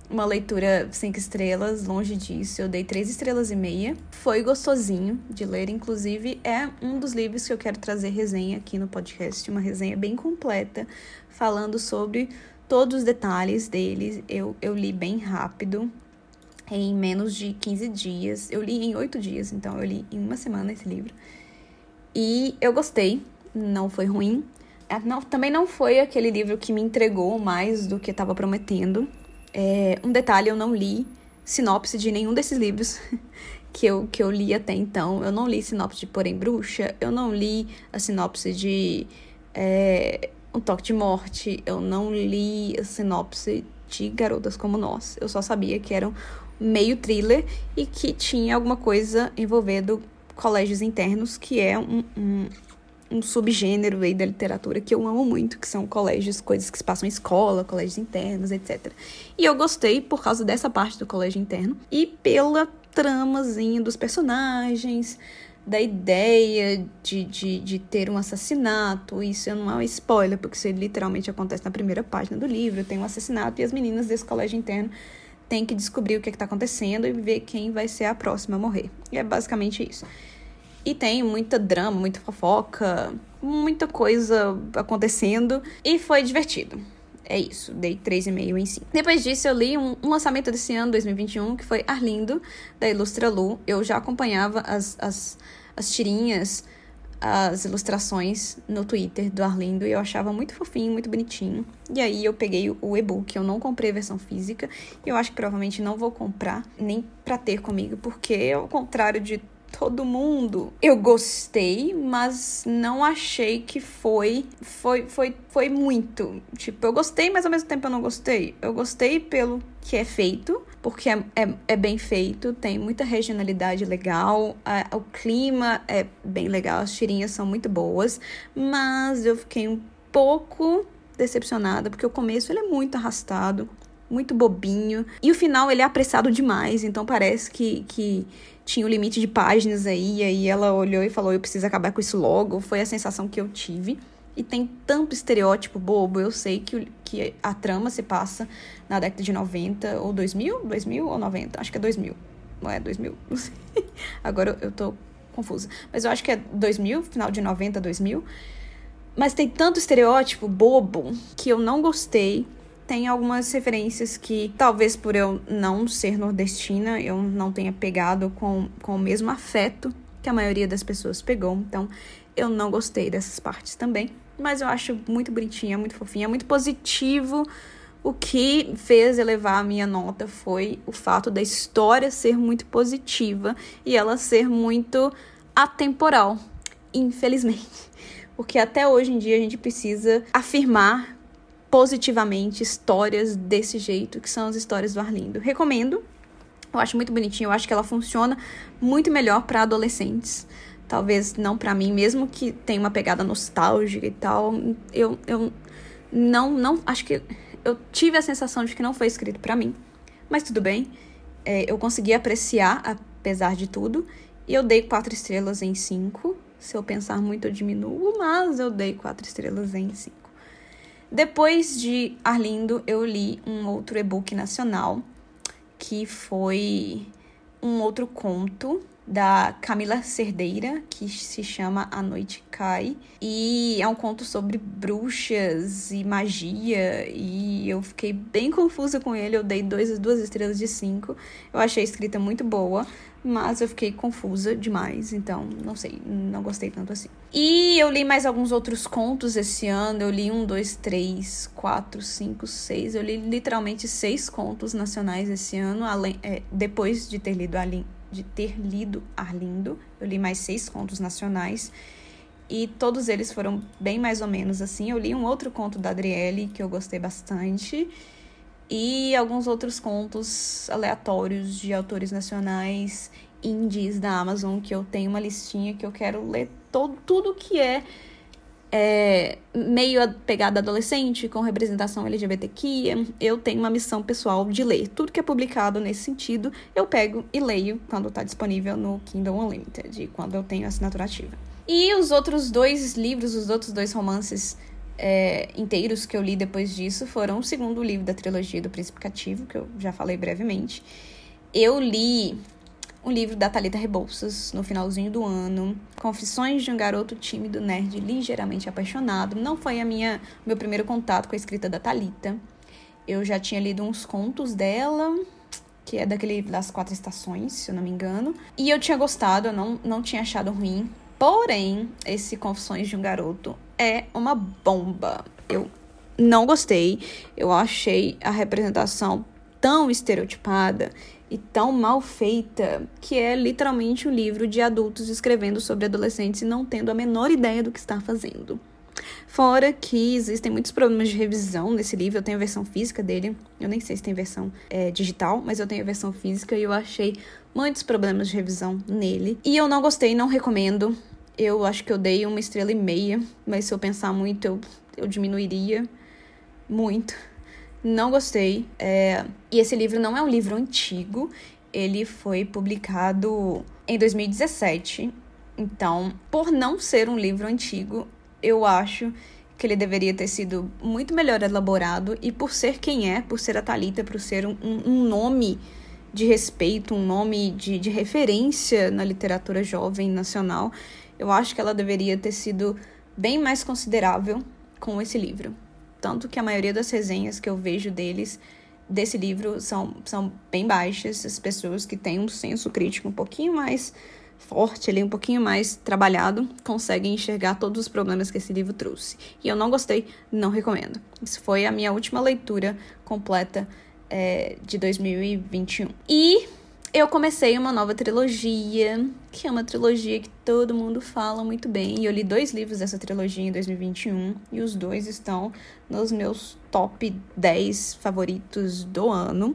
uma leitura cinco estrelas, longe disso. Eu dei três estrelas e meia. Foi gostosinho de ler, inclusive é um dos livros que eu quero trazer resenha aqui no podcast, uma resenha bem completa, falando sobre todos os detalhes deles. Eu, eu li bem rápido, em menos de 15 dias. Eu li em oito dias, então eu li em uma semana esse livro. E eu gostei, não foi ruim. É, não, também não foi aquele livro que me entregou mais do que estava prometendo. É, um detalhe, eu não li sinopse de nenhum desses livros que eu, que eu li até então. Eu não li sinopse de Porém Bruxa, eu não li a sinopse de é, Um Toque de Morte, eu não li a sinopse de Garotas Como Nós. Eu só sabia que eram meio thriller e que tinha alguma coisa envolvendo colégios internos, que é um, um, um subgênero aí da literatura que eu amo muito, que são colégios, coisas que se passam em escola, colégios internos, etc. E eu gostei por causa dessa parte do colégio interno e pela tramazinha dos personagens, da ideia de, de, de ter um assassinato. Isso não é um spoiler, porque isso literalmente acontece na primeira página do livro. Tem um assassinato e as meninas desse colégio interno têm que descobrir o que é está acontecendo e ver quem vai ser a próxima a morrer. E é basicamente isso. E tem muita drama, muita fofoca, muita coisa acontecendo. E foi divertido. É isso, dei 3,5 em 5. Depois disso, eu li um, um, lançamento desse ano, 2021, que foi Arlindo, da Ilustra Lu. Eu já acompanhava as, as, as tirinhas as ilustrações no Twitter do Arlindo e eu achava muito fofinho, muito bonitinho. E aí eu peguei o e-book, eu não comprei a versão física, e eu acho que provavelmente não vou comprar nem para ter comigo, porque ao contrário de todo mundo. Eu gostei, mas não achei que foi foi foi foi muito. Tipo, eu gostei, mas ao mesmo tempo eu não gostei. Eu gostei pelo que é feito, porque é, é, é bem feito, tem muita regionalidade legal, a, o clima é bem legal, as tirinhas são muito boas, mas eu fiquei um pouco decepcionada, porque o começo ele é muito arrastado, muito bobinho, e o final ele é apressado demais, então parece que, que tinha o um limite de páginas aí, e aí ela olhou e falou: Eu preciso acabar com isso logo. Foi a sensação que eu tive. E tem tanto estereótipo bobo. Eu sei que, que a trama se passa na década de 90 ou 2000? 2000 ou 90? Acho que é 2000. Não é 2000? Não sei. Agora eu, tô confusa. Mas eu acho que é 2000, final de 90, 2000. Mas tem tanto estereótipo bobo que eu não gostei tem algumas referências que, talvez por eu não ser nordestina, eu não tenha pegado com, com o mesmo afeto que a maioria das pessoas pegou. Então, eu não gostei dessas partes também. Mas eu acho muito bonitinha, muito fofinha, muito positivo. O que fez elevar a minha nota foi o fato da história ser muito positiva e ela ser muito atemporal, infelizmente. Porque até hoje em dia a gente precisa afirmar positivamente histórias desse jeito, que são as histórias do Arlindo. Recomendo. Eu acho muito bonitinho, eu acho que ela funciona muito melhor para adolescentes. Talvez não para mim, mesmo que tenha uma pegada nostálgica e tal. Eu, eu não, não acho que eu tive a sensação de que não foi escrito para mim. Mas tudo bem. É, eu consegui apreciar, apesar de tudo. E eu dei quatro estrelas em cinco. Se eu pensar muito, eu diminuo, mas eu dei quatro estrelas em cinco. Depois de Arlindo, eu li um outro e-book nacional, que foi um outro conto da Camila Cerdeira, que se chama A Noite Cai. E é um conto sobre bruxas e magia. E eu fiquei bem confusa com ele. Eu dei dois, duas estrelas de cinco. Eu achei a escrita muito boa mas eu fiquei confusa demais, então não sei, não gostei tanto assim. E eu li mais alguns outros contos esse ano. Eu li um, dois, três, quatro, cinco, seis. Eu li literalmente seis contos nacionais esse ano, além, é, depois de ter lido Arlindo, de ter lido Arlindo. Eu li mais seis contos nacionais. E todos eles foram bem mais ou menos assim. Eu li um outro conto da Adriele que eu gostei bastante e alguns outros contos aleatórios de autores nacionais indies da Amazon, que eu tenho uma listinha que eu quero ler todo, tudo que é, é meio pegada adolescente, com representação LGBTQ. Eu tenho uma missão pessoal de ler. Tudo que é publicado nesse sentido, eu pego e leio quando está disponível no Kindle Unlimited, quando eu tenho assinatura ativa. E os outros dois livros, os outros dois romances é, inteiros que eu li depois disso foram o segundo livro da trilogia do Príncipe Cativo, que eu já falei brevemente. Eu li um livro da Talita Rebouças no finalzinho do ano, Confissões de um garoto tímido, nerd, ligeiramente apaixonado. Não foi a minha meu primeiro contato com a escrita da Talita. Eu já tinha lido uns contos dela, que é daquele das quatro estações, se eu não me engano, e eu tinha gostado, eu não, não tinha achado ruim. Porém, esse Confissões de um Garoto é uma bomba. Eu não gostei. Eu achei a representação tão estereotipada e tão mal feita que é literalmente um livro de adultos escrevendo sobre adolescentes e não tendo a menor ideia do que está fazendo. Fora que existem muitos problemas de revisão nesse livro. Eu tenho a versão física dele. Eu nem sei se tem versão é, digital, mas eu tenho a versão física e eu achei muitos problemas de revisão nele. E eu não gostei, não recomendo. Eu acho que eu dei uma estrela e meia, mas se eu pensar muito, eu, eu diminuiria muito. Não gostei. É... E esse livro não é um livro antigo, ele foi publicado em 2017. Então, por não ser um livro antigo, eu acho que ele deveria ter sido muito melhor elaborado. E por ser quem é, por ser a Thalita, por ser um, um nome de respeito, um nome de, de referência na literatura jovem nacional, eu acho que ela deveria ter sido bem mais considerável com esse livro. Tanto que a maioria das resenhas que eu vejo deles, desse livro, são, são bem baixas. As pessoas que têm um senso crítico um pouquinho mais forte, ali um pouquinho mais trabalhado, consegue enxergar todos os problemas que esse livro trouxe. E eu não gostei, não recomendo. Isso foi a minha última leitura completa é, de 2021. E eu comecei uma nova trilogia, que é uma trilogia que todo mundo fala muito bem. E eu li dois livros dessa trilogia em 2021, e os dois estão nos meus top 10 favoritos do ano,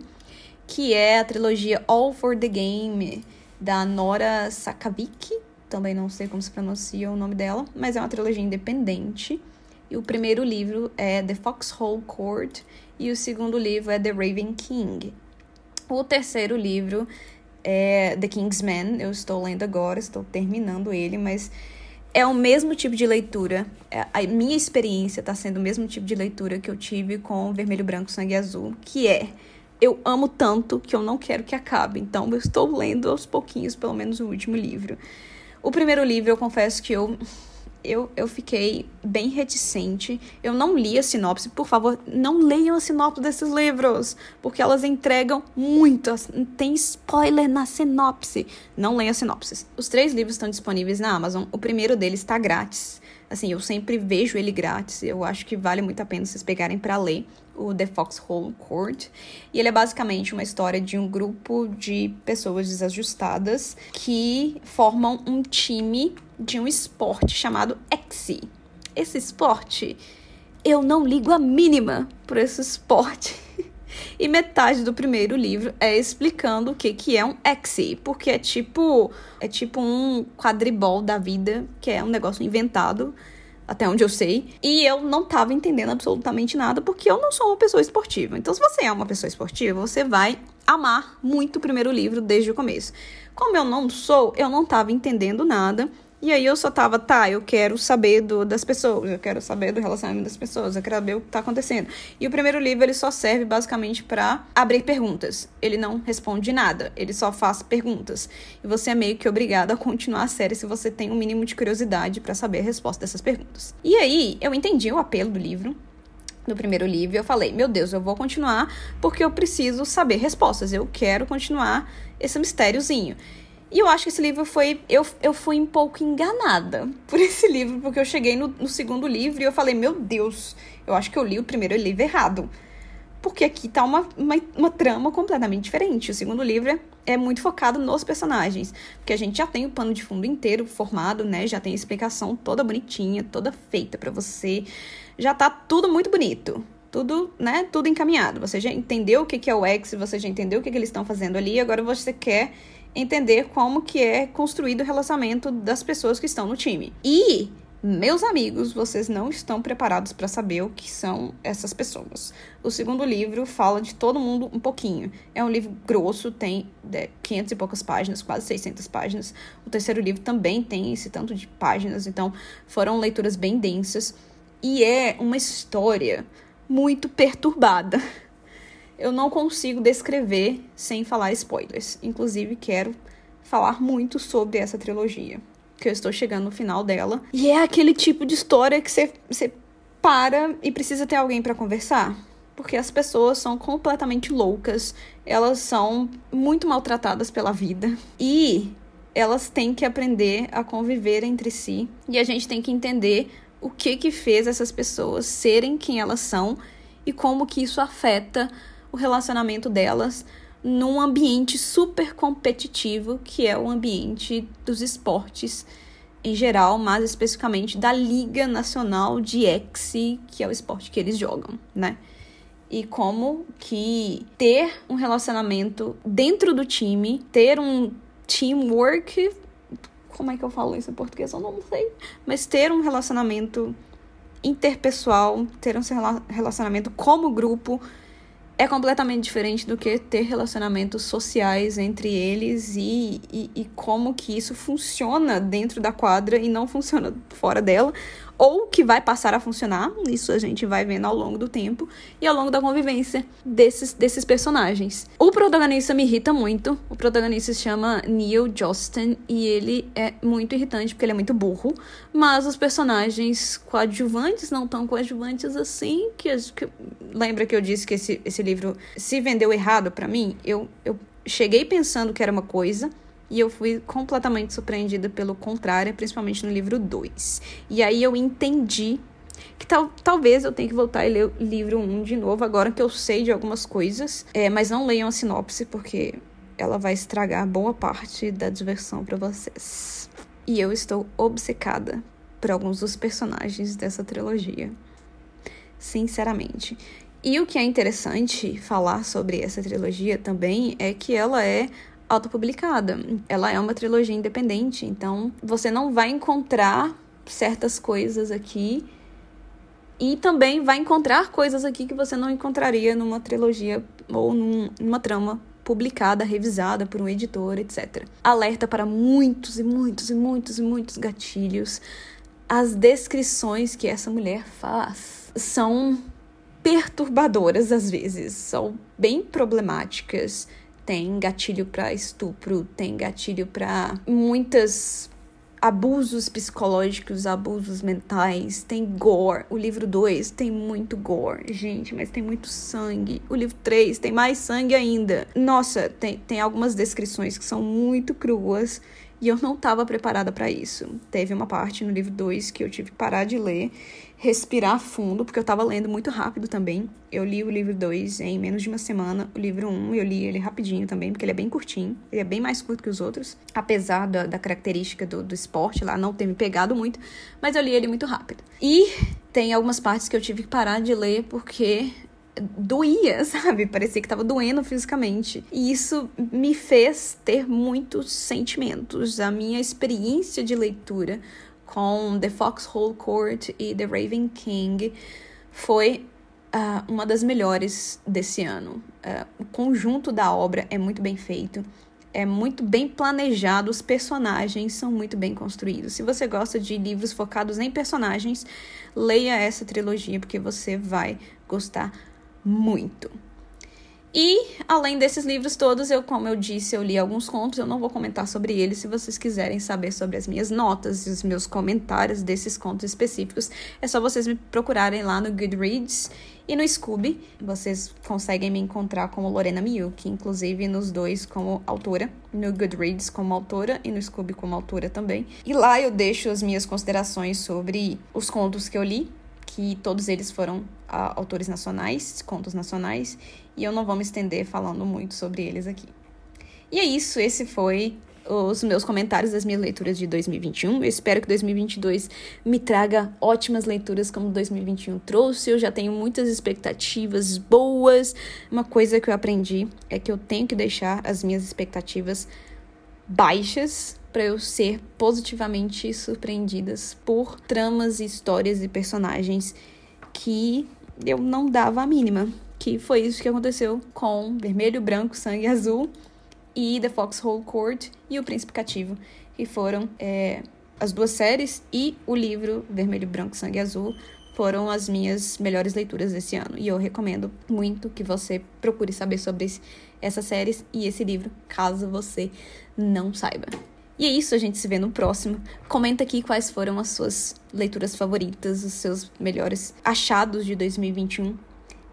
que é a trilogia All for the Game, da Nora Sakavic. Também não sei como se pronuncia o nome dela, mas é uma trilogia independente. E o primeiro livro é The Foxhole Court e o segundo livro é The Raven King. O terceiro livro é The King's Man, eu estou lendo agora, estou terminando ele, mas é o mesmo tipo de leitura. É, a minha experiência está sendo o mesmo tipo de leitura que eu tive com Vermelho, Branco, Sangue Azul, que é eu amo tanto que eu não quero que acabe. Então eu estou lendo aos pouquinhos, pelo menos o último livro. O primeiro livro, eu confesso que eu eu, eu fiquei bem reticente. Eu não li a sinopse. Por favor, não leiam a sinopse desses livros, porque elas entregam muito. Tem spoiler na sinopse. Não leiam a sinopse. Os três livros estão disponíveis na Amazon. O primeiro deles está grátis. Assim, eu sempre vejo ele grátis. Eu acho que vale muito a pena vocês pegarem para ler o The Foxhole Court. E ele é basicamente uma história de um grupo de pessoas desajustadas que formam um time de um esporte chamado Exi. Esse esporte, eu não ligo a mínima por esse esporte. E metade do primeiro livro é explicando o que, que é um Exi, porque é tipo, é tipo um quadribol da vida, que é um negócio inventado até onde eu sei. E eu não tava entendendo absolutamente nada, porque eu não sou uma pessoa esportiva. Então, se você é uma pessoa esportiva, você vai amar muito o primeiro livro desde o começo. Como eu não sou, eu não tava entendendo nada. E aí eu só tava, tá, eu quero saber do, das pessoas, eu quero saber do relacionamento das pessoas, eu quero saber o que tá acontecendo. E o primeiro livro, ele só serve basicamente para abrir perguntas. Ele não responde nada, ele só faz perguntas. E você é meio que obrigado a continuar a série se você tem um mínimo de curiosidade para saber a resposta dessas perguntas. E aí, eu entendi o apelo do livro, do primeiro livro, eu falei, meu Deus, eu vou continuar porque eu preciso saber respostas, eu quero continuar esse mistériozinho. E eu acho que esse livro foi. Eu, eu fui um pouco enganada por esse livro, porque eu cheguei no, no segundo livro e eu falei, meu Deus, eu acho que eu li o primeiro livro errado. Porque aqui tá uma, uma, uma trama completamente diferente. O segundo livro é muito focado nos personagens. Porque a gente já tem o pano de fundo inteiro formado, né? Já tem a explicação toda bonitinha, toda feita para você. Já tá tudo muito bonito tudo, né, tudo encaminhado. Você já entendeu o que é o X, você já entendeu o que, que eles estão fazendo ali, agora você quer entender como que é construído o relacionamento das pessoas que estão no time. E meus amigos, vocês não estão preparados para saber o que são essas pessoas. O segundo livro fala de todo mundo um pouquinho. É um livro grosso, tem 500 é, e poucas páginas, quase 600 páginas. O terceiro livro também tem esse tanto de páginas, então foram leituras bem densas. E é uma história muito perturbada eu não consigo descrever sem falar spoilers. Inclusive, quero falar muito sobre essa trilogia, que eu estou chegando no final dela. E é aquele tipo de história que você para e precisa ter alguém para conversar. Porque as pessoas são completamente loucas, elas são muito maltratadas pela vida e elas têm que aprender a conviver entre si. E a gente tem que entender o que que fez essas pessoas serem quem elas são e como que isso afeta o relacionamento delas num ambiente super competitivo, que é o ambiente dos esportes em geral, mas especificamente da Liga Nacional de Exe, que é o esporte que eles jogam, né? E como que ter um relacionamento dentro do time, ter um teamwork, como é que eu falo isso em português? Eu não sei, mas ter um relacionamento interpessoal, ter um relacionamento como grupo, é completamente diferente do que ter relacionamentos sociais entre eles e, e, e, como que isso funciona dentro da quadra e não funciona fora dela, ou que vai passar a funcionar, isso a gente vai vendo ao longo do tempo e ao longo da convivência desses, desses personagens. O protagonista me irrita muito, o protagonista se chama Neil Jostin e ele é muito irritante porque ele é muito burro, mas os personagens coadjuvantes não tão coadjuvantes assim, que, que lembra que eu disse que esse, esse livro se vendeu errado para mim? Eu, eu cheguei pensando que era uma coisa, e eu fui completamente surpreendida pelo contrário, principalmente no livro 2. E aí eu entendi que tal, talvez eu tenha que voltar e ler o livro 1 um de novo, agora que eu sei de algumas coisas. É, mas não leiam a sinopse, porque ela vai estragar boa parte da diversão para vocês. E eu estou obcecada por alguns dos personagens dessa trilogia. Sinceramente. E o que é interessante falar sobre essa trilogia também é que ela é autopublicada. Ela é uma trilogia independente, então você não vai encontrar certas coisas aqui e também vai encontrar coisas aqui que você não encontraria numa trilogia ou num, numa trama publicada, revisada por um editor, etc. Alerta para muitos e muitos e muitos e muitos gatilhos. As descrições que essa mulher faz são perturbadoras às vezes, são bem problemáticas. Tem gatilho para estupro, tem gatilho para muitas abusos psicológicos, abusos mentais, tem gore. O livro 2 tem muito gore, gente, mas tem muito sangue. O livro 3 tem mais sangue ainda. Nossa, tem, tem algumas descrições que são muito cruas e eu não estava preparada para isso. Teve uma parte no livro 2 que eu tive que parar de ler respirar fundo, porque eu tava lendo muito rápido também. Eu li o livro 2 em menos de uma semana. O livro 1 um, eu li ele rapidinho também, porque ele é bem curtinho. Ele é bem mais curto que os outros, apesar da, da característica do, do esporte lá não ter me pegado muito, mas eu li ele muito rápido. E tem algumas partes que eu tive que parar de ler porque doía, sabe? Parecia que tava doendo fisicamente. E isso me fez ter muitos sentimentos. A minha experiência de leitura com The Foxhole Court e The Raven King foi uh, uma das melhores desse ano. Uh, o conjunto da obra é muito bem feito, é muito bem planejado, os personagens são muito bem construídos. Se você gosta de livros focados em personagens, leia essa trilogia porque você vai gostar muito. E, além desses livros todos, eu, como eu disse, eu li alguns contos, eu não vou comentar sobre eles. Se vocês quiserem saber sobre as minhas notas e os meus comentários desses contos específicos, é só vocês me procurarem lá no Goodreads e no Scooby. Vocês conseguem me encontrar como Lorena Miyuki, inclusive nos dois como autora, no Goodreads como autora e no Scooby como autora também. E lá eu deixo as minhas considerações sobre os contos que eu li, que todos eles foram uh, autores nacionais, contos nacionais, e eu não vou me estender falando muito sobre eles aqui. E é isso, esse foi os meus comentários das minhas leituras de 2021. Eu espero que 2022 me traga ótimas leituras como 2021 trouxe. Eu já tenho muitas expectativas boas. Uma coisa que eu aprendi é que eu tenho que deixar as minhas expectativas baixas para eu ser positivamente surpreendidas por tramas, histórias e personagens que eu não dava a mínima. Que foi isso que aconteceu com Vermelho, Branco, Sangue Azul e The Foxhole Court e O Príncipe Cativo, que foram é, as duas séries e o livro Vermelho, Branco, Sangue Azul foram as minhas melhores leituras desse ano. E eu recomendo muito que você procure saber sobre esse, essas séries e esse livro, caso você não saiba. E é isso, a gente se vê no próximo. Comenta aqui quais foram as suas leituras favoritas, os seus melhores achados de 2021,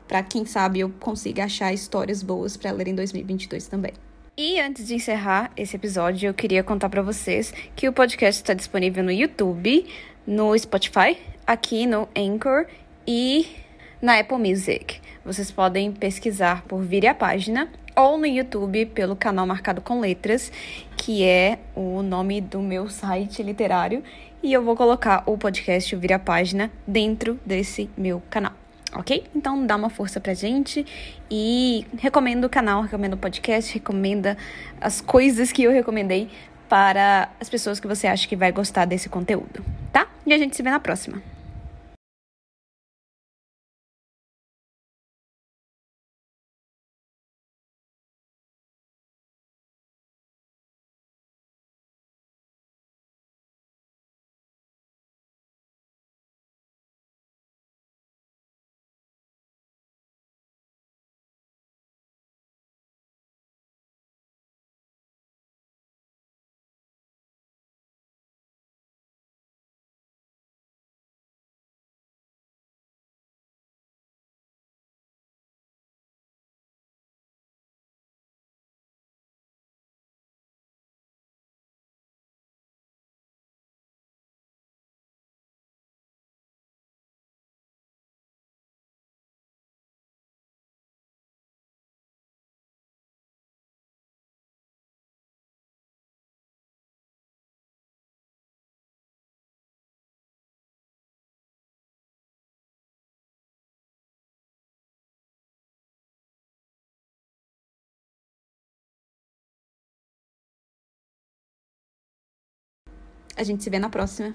para quem sabe eu consiga achar histórias boas para ler em 2022 também. E antes de encerrar esse episódio, eu queria contar para vocês que o podcast está disponível no YouTube, no Spotify, aqui no Anchor e na Apple Music. Vocês podem pesquisar por Vire a Página ou no YouTube pelo canal Marcado com Letras, que é o nome do meu site literário, e eu vou colocar o podcast Vire a Página dentro desse meu canal. Ok? Então dá uma força pra gente e recomendo o canal, recomendo o podcast, recomenda as coisas que eu recomendei para as pessoas que você acha que vai gostar desse conteúdo, tá? E a gente se vê na próxima. A gente se vê na próxima.